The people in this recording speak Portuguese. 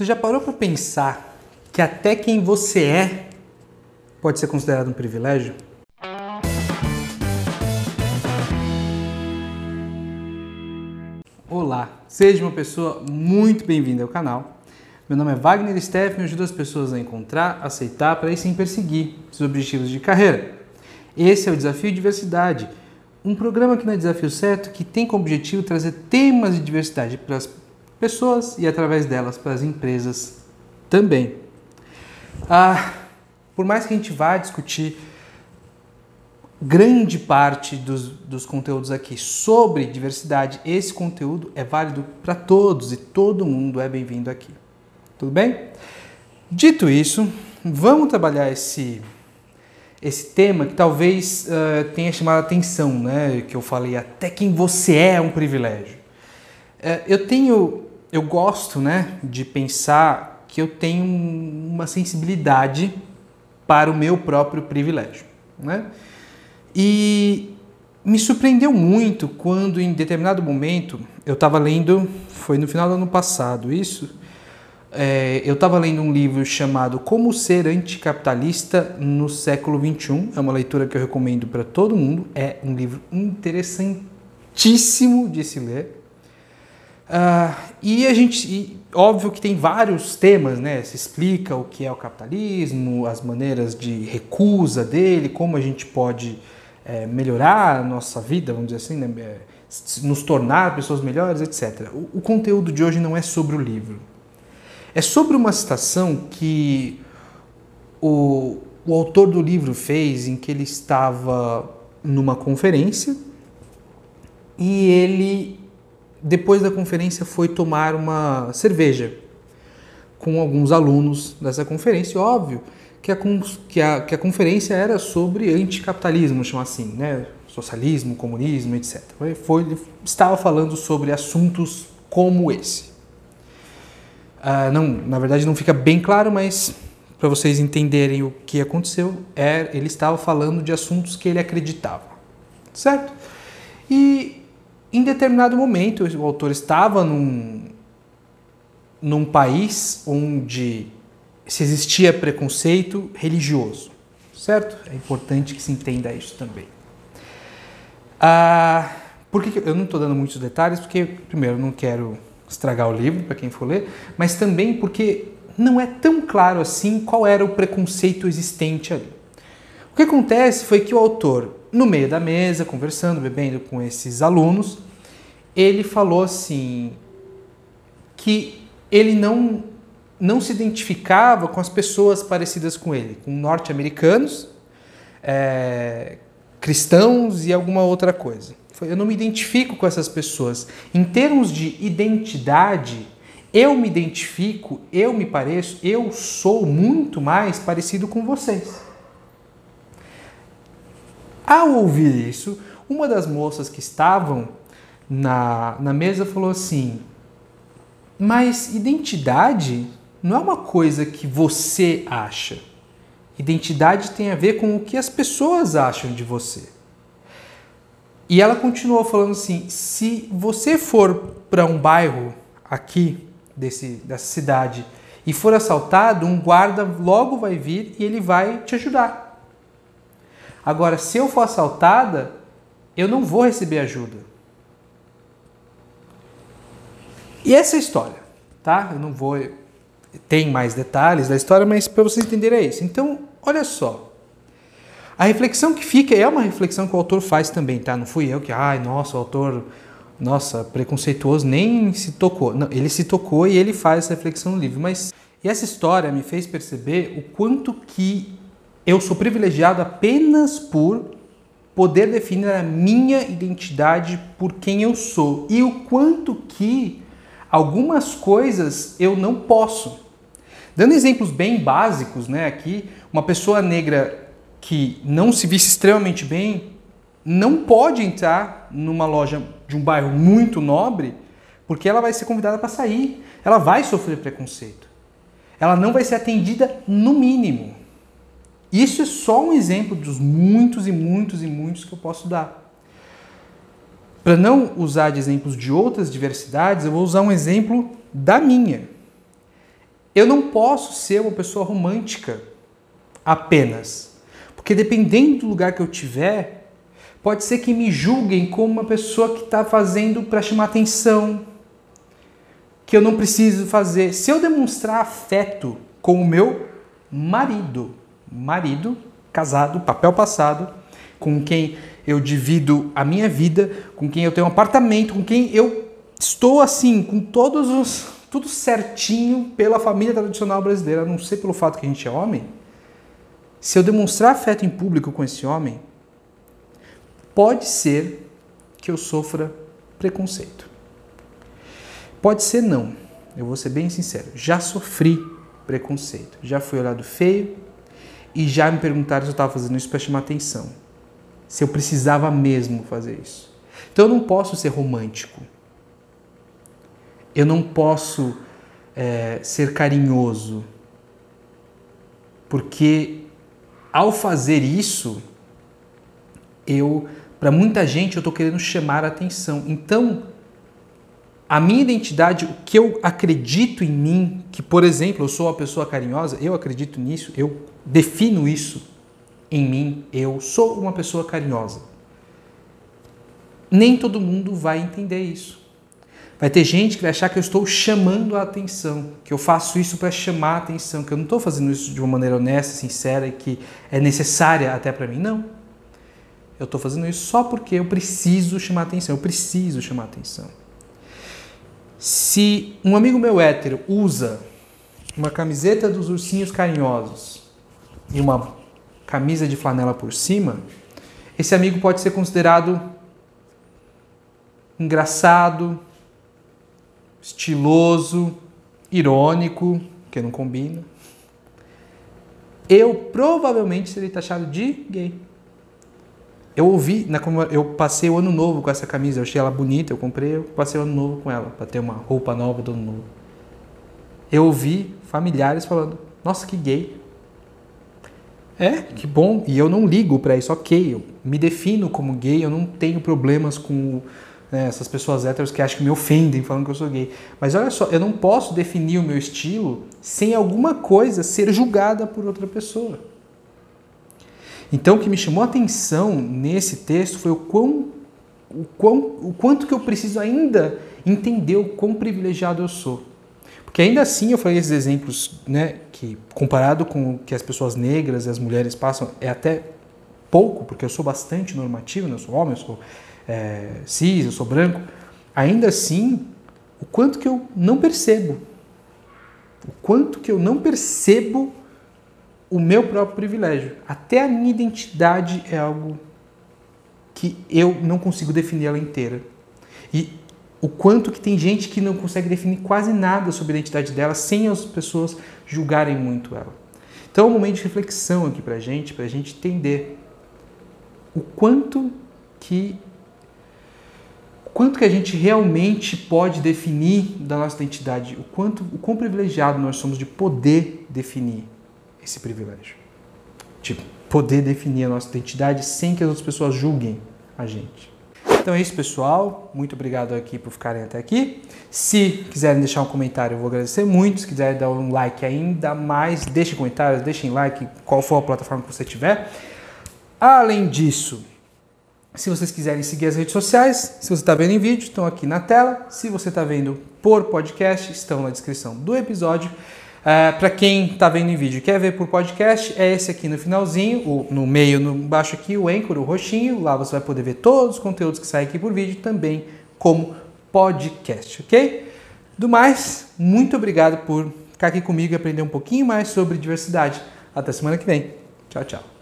Você já parou para pensar que até quem você é pode ser considerado um privilégio? Olá, seja uma pessoa muito bem-vinda ao canal. Meu nome é Wagner Steffen e ajudo as pessoas a encontrar, aceitar, para aí sim perseguir seus objetivos de carreira. Esse é o Desafio Diversidade, um programa aqui na Desafio Certo que tem como objetivo trazer temas de diversidade para as pessoas e através delas para as empresas também. Ah, por mais que a gente vá discutir grande parte dos, dos conteúdos aqui sobre diversidade, esse conteúdo é válido para todos e todo mundo é bem-vindo aqui. Tudo bem? Dito isso, vamos trabalhar esse esse tema que talvez uh, tenha chamado a atenção, né? Que eu falei até quem você é um privilégio. Uh, eu tenho, eu gosto, né, de pensar que eu tenho uma sensibilidade para o meu próprio privilégio, né? E me surpreendeu muito quando em determinado momento eu estava lendo, foi no final do ano passado isso, é, eu estava lendo um livro chamado Como Ser Anticapitalista no Século XXI. É uma leitura que eu recomendo para todo mundo. É um livro interessantíssimo de se ler. Uh, e a gente, e, óbvio que tem vários temas, né? Se explica o que é o capitalismo, as maneiras de recusa dele, como a gente pode é, melhorar a nossa vida, vamos dizer assim, né? É, nos tornar pessoas melhores, etc. O, o conteúdo de hoje não é sobre o livro é sobre uma citação que o, o autor do livro fez em que ele estava numa conferência e ele, depois da conferência, foi tomar uma cerveja com alguns alunos dessa conferência. Óbvio que a, que a, que a conferência era sobre anticapitalismo, chama assim, né? socialismo, comunismo, etc. Foi, ele estava falando sobre assuntos como esse. Uh, não, na verdade não fica bem claro, mas para vocês entenderem o que aconteceu, é, ele estava falando de assuntos que ele acreditava, certo? E em determinado momento o autor estava num, num país onde se existia preconceito religioso, certo? É importante que se entenda isso também. Ah, eu não estou dando muitos detalhes? Porque, primeiro, não quero estragar o livro para quem for ler, mas também porque não é tão claro assim qual era o preconceito existente ali. O que acontece foi que o autor, no meio da mesa, conversando, bebendo com esses alunos, ele falou assim que ele não não se identificava com as pessoas parecidas com ele, com norte-americanos, é, cristãos e alguma outra coisa eu não me identifico com essas pessoas. Em termos de identidade, eu me identifico, eu me pareço, eu sou muito mais parecido com vocês. Ao ouvir isso, uma das moças que estavam na, na mesa falou assim: Mas identidade não é uma coisa que você acha. Identidade tem a ver com o que as pessoas acham de você. E ela continuou falando assim: se você for para um bairro aqui desse, dessa cidade e for assaltado, um guarda logo vai vir e ele vai te ajudar. Agora, se eu for assaltada, eu não vou receber ajuda. E essa é a história, tá? Eu não vou. Tem mais detalhes da história, mas para vocês entenderem é isso. Então, olha só. A reflexão que fica é uma reflexão que o autor faz também, tá? Não fui eu que, ai, nossa, o autor, nossa, preconceituoso, nem se tocou. Não, ele se tocou e ele faz essa reflexão no livro. Mas e essa história me fez perceber o quanto que eu sou privilegiado apenas por poder definir a minha identidade por quem eu sou e o quanto que algumas coisas eu não posso. Dando exemplos bem básicos, né, aqui, uma pessoa negra que não se visse extremamente bem não pode entrar numa loja de um bairro muito nobre porque ela vai ser convidada para sair. Ela vai sofrer preconceito. Ela não vai ser atendida no mínimo. Isso é só um exemplo dos muitos e muitos e muitos que eu posso dar. Para não usar de exemplos de outras diversidades, eu vou usar um exemplo da minha. eu não posso ser uma pessoa romântica apenas. Porque dependendo do lugar que eu tiver, pode ser que me julguem como uma pessoa que está fazendo para chamar atenção, que eu não preciso fazer. Se eu demonstrar afeto com o meu marido, marido, casado, papel passado, com quem eu divido a minha vida, com quem eu tenho um apartamento, com quem eu estou assim, com todos os tudo certinho pela família tradicional brasileira, a não ser pelo fato que a gente é homem. Se eu demonstrar afeto em público com esse homem, pode ser que eu sofra preconceito. Pode ser não. Eu vou ser bem sincero. Já sofri preconceito. Já fui olhado feio e já me perguntaram se eu estava fazendo isso para chamar atenção. Se eu precisava mesmo fazer isso. Então eu não posso ser romântico. Eu não posso é, ser carinhoso. Porque ao fazer isso, eu, para muita gente, eu estou querendo chamar a atenção. Então, a minha identidade, o que eu acredito em mim, que por exemplo, eu sou uma pessoa carinhosa, eu acredito nisso, eu defino isso em mim, eu sou uma pessoa carinhosa. Nem todo mundo vai entender isso. Vai ter gente que vai achar que eu estou chamando a atenção, que eu faço isso para chamar a atenção, que eu não estou fazendo isso de uma maneira honesta, sincera e que é necessária até para mim. Não. Eu estou fazendo isso só porque eu preciso chamar a atenção, eu preciso chamar a atenção. Se um amigo meu hétero usa uma camiseta dos ursinhos carinhosos e uma camisa de flanela por cima, esse amigo pode ser considerado engraçado, estiloso, irônico, que não combina. Eu provavelmente seria taxado de gay. Eu ouvi, né, eu passei o ano novo com essa camisa, eu achei ela bonita, eu comprei, eu passei o ano novo com ela, para ter uma roupa nova do ano novo. Eu ouvi familiares falando: Nossa, que gay. É, que bom. E eu não ligo para isso, ok. Eu me defino como gay, eu não tenho problemas com né, essas pessoas héteros que acham que me ofendem falando que eu sou gay. Mas olha só, eu não posso definir o meu estilo sem alguma coisa ser julgada por outra pessoa. Então, o que me chamou a atenção nesse texto foi o, quão, o, quão, o quanto que eu preciso ainda entender o quão privilegiado eu sou. Porque ainda assim eu falei esses exemplos, né, que comparado com o que as pessoas negras e as mulheres passam, é até pouco, porque eu sou bastante normativo, né, eu sou homem, eu sou é, cis, eu sou branco, ainda assim, o quanto que eu não percebo, o quanto que eu não percebo o meu próprio privilégio. Até a minha identidade é algo que eu não consigo definir ela inteira. E o quanto que tem gente que não consegue definir quase nada sobre a identidade dela sem as pessoas julgarem muito ela. Então é um momento de reflexão aqui pra gente, pra gente entender o quanto que quanto que a gente realmente pode definir da nossa identidade, o quanto, o quão privilegiado nós somos de poder definir esse privilégio, de poder definir a nossa identidade sem que as outras pessoas julguem a gente. Então é isso, pessoal. Muito obrigado aqui por ficarem até aqui. Se quiserem deixar um comentário, eu vou agradecer muito. Se quiserem dar um like ainda mais, deixem comentários, deixem like, qual for a plataforma que você tiver. Além disso, se vocês quiserem seguir as redes sociais, se você está vendo em vídeo, estão aqui na tela. Se você está vendo por podcast, estão na descrição do episódio. Uh, Para quem está vendo em vídeo e quer ver por podcast, é esse aqui no finalzinho, o, no meio, no baixo aqui, o Anchor, o roxinho. Lá você vai poder ver todos os conteúdos que saem aqui por vídeo também como podcast, ok? Do mais, muito obrigado por ficar aqui comigo e aprender um pouquinho mais sobre diversidade. Até semana que vem. Tchau, tchau.